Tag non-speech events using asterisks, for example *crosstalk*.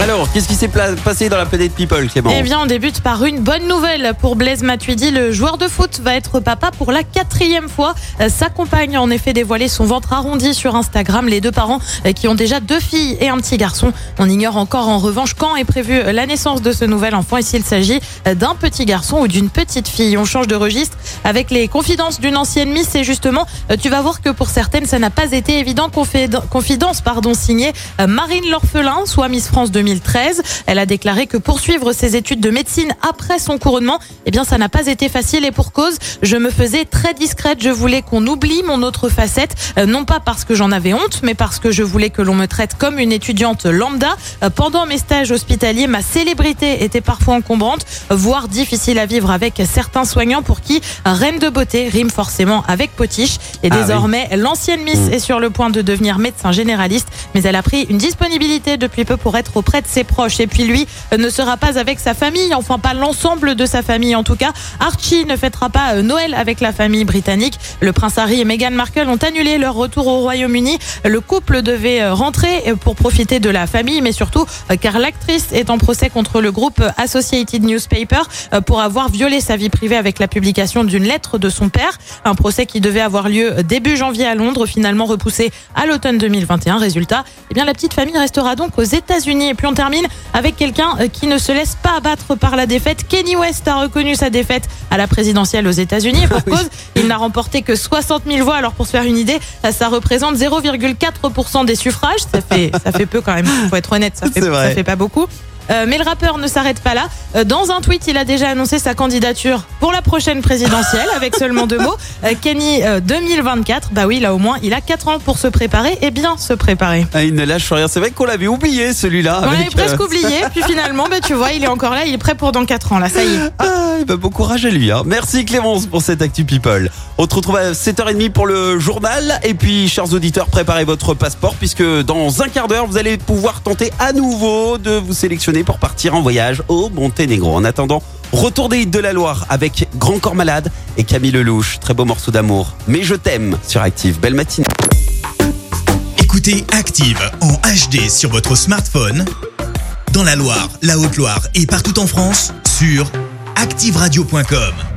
Alors, qu'est-ce qui s'est passé dans la planète People, Clément Eh bien, on débute par une bonne nouvelle pour Blaise Matuidi. Le joueur de foot va être papa pour la quatrième fois. Euh, Sa compagne a en effet dévoilé son ventre arrondi sur Instagram. Les deux parents euh, qui ont déjà deux filles et un petit garçon. On ignore encore en revanche quand est prévue la naissance de ce nouvel enfant et s'il s'agit euh, d'un petit garçon ou d'une petite fille. On change de registre avec les confidences d'une ancienne Miss et justement, euh, tu vas voir que pour certaines, ça n'a pas été évident. Confid- Confidence, pardon, signée euh, Marine L'Orphelin, soit Miss France 2013. Elle a déclaré que poursuivre ses études de médecine après son couronnement, eh bien, ça n'a pas été facile et pour cause. Je me faisais très discrète. Je voulais qu'on oublie mon autre facette, euh, non pas parce que j'en avais honte, mais parce que je voulais que l'on me traite comme une étudiante lambda. Euh, Pendant mes stages hospitaliers, ma célébrité était parfois encombrante, voire difficile à vivre avec certains soignants pour qui reine de beauté rime forcément avec potiche. Et Ah oui. désormais, l'ancienne Miss est sur le point de devenir médecin généraliste, mais elle a pris une disponibilité depuis peu pour être auprès de ses proches. Et puis lui ne sera pas avec sa famille, enfin pas l'ensemble de sa famille en tout cas. Archie ne fêtera pas euh, Noël avec la famille britannique. Le prince Harry et Meghan Markle ont annulé leur retour au Royaume-Uni. Le couple devait euh, rentrer euh, pour profiter de la famille, mais surtout car l'actrice est en procès contre le groupe Associated Newspaper pour avoir violé sa vie privée avec la publication d'une lettre de son père. Un procès qui devait avoir lieu début janvier à Londres, finalement repoussé à l'automne 2021. Résultat, eh bien la petite famille restera donc aux États-Unis. Et puis on termine avec quelqu'un euh, qui ne se laisse pas abattre par la défaite. Kenny West a reconnu sa défaite à la présidentielle aux États-Unis. Pour *laughs* cause, il n'a remporté que 60 000 voix. Alors pour se faire une idée, ça représente 0,4% des suffrages. Ça fait, ça fait peu quand même. Faut être honnête, ça *laughs* fait, ça fait pas beaucoup. Euh, mais le rappeur ne s'arrête pas là. Euh, dans un tweet, il a déjà annoncé sa candidature pour la prochaine présidentielle avec seulement deux mots. Euh, Kenny euh, 2024. Bah oui, là au moins, il a 4 ans pour se préparer et bien se préparer. Ah, il ne lâche rien. C'est vrai qu'on l'avait oublié, celui-là. On l'avait presque oublié, puis finalement, bah, tu vois, il est encore là, il est prêt pour dans 4 ans, là, ça y est. Ah, bah, bon courage à lui. hein. Merci Clémence pour cette Actu People. On se retrouve à 7h30 pour le journal. Et puis, chers auditeurs, préparez votre passeport puisque dans un quart d'heure, vous allez pouvoir tenter à nouveau de vous sélectionner pour partir en voyage au Monténégro. En attendant, retour des hits de la Loire avec Grand Corps Malade et Camille Lelouch. Très beau morceau d'amour. Mais je t'aime sur Active. Belle matinée. Écoutez Active en HD sur votre smartphone, dans la Loire, la Haute-Loire et partout en France, sur activeradio.com.